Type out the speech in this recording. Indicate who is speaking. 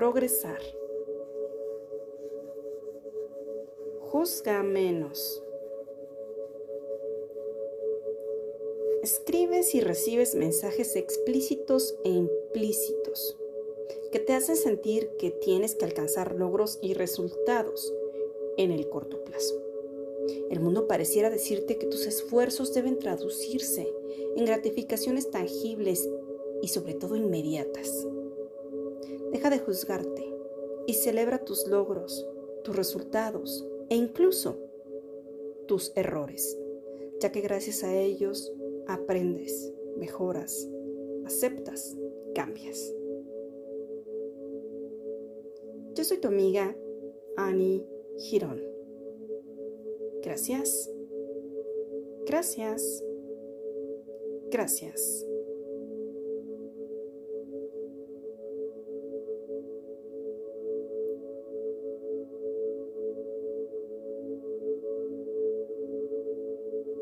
Speaker 1: progresar. Juzga menos. Escribes y recibes mensajes explícitos e implícitos que te hacen sentir que tienes que alcanzar logros y resultados en el corto plazo. El mundo pareciera decirte que tus esfuerzos deben traducirse en gratificaciones tangibles y sobre todo inmediatas. Deja de juzgarte y celebra tus logros, tus resultados e incluso tus errores, ya que gracias a ellos aprendes, mejoras, aceptas, cambias. Yo soy tu amiga Annie Girón. Gracias. Gracias. Gracias.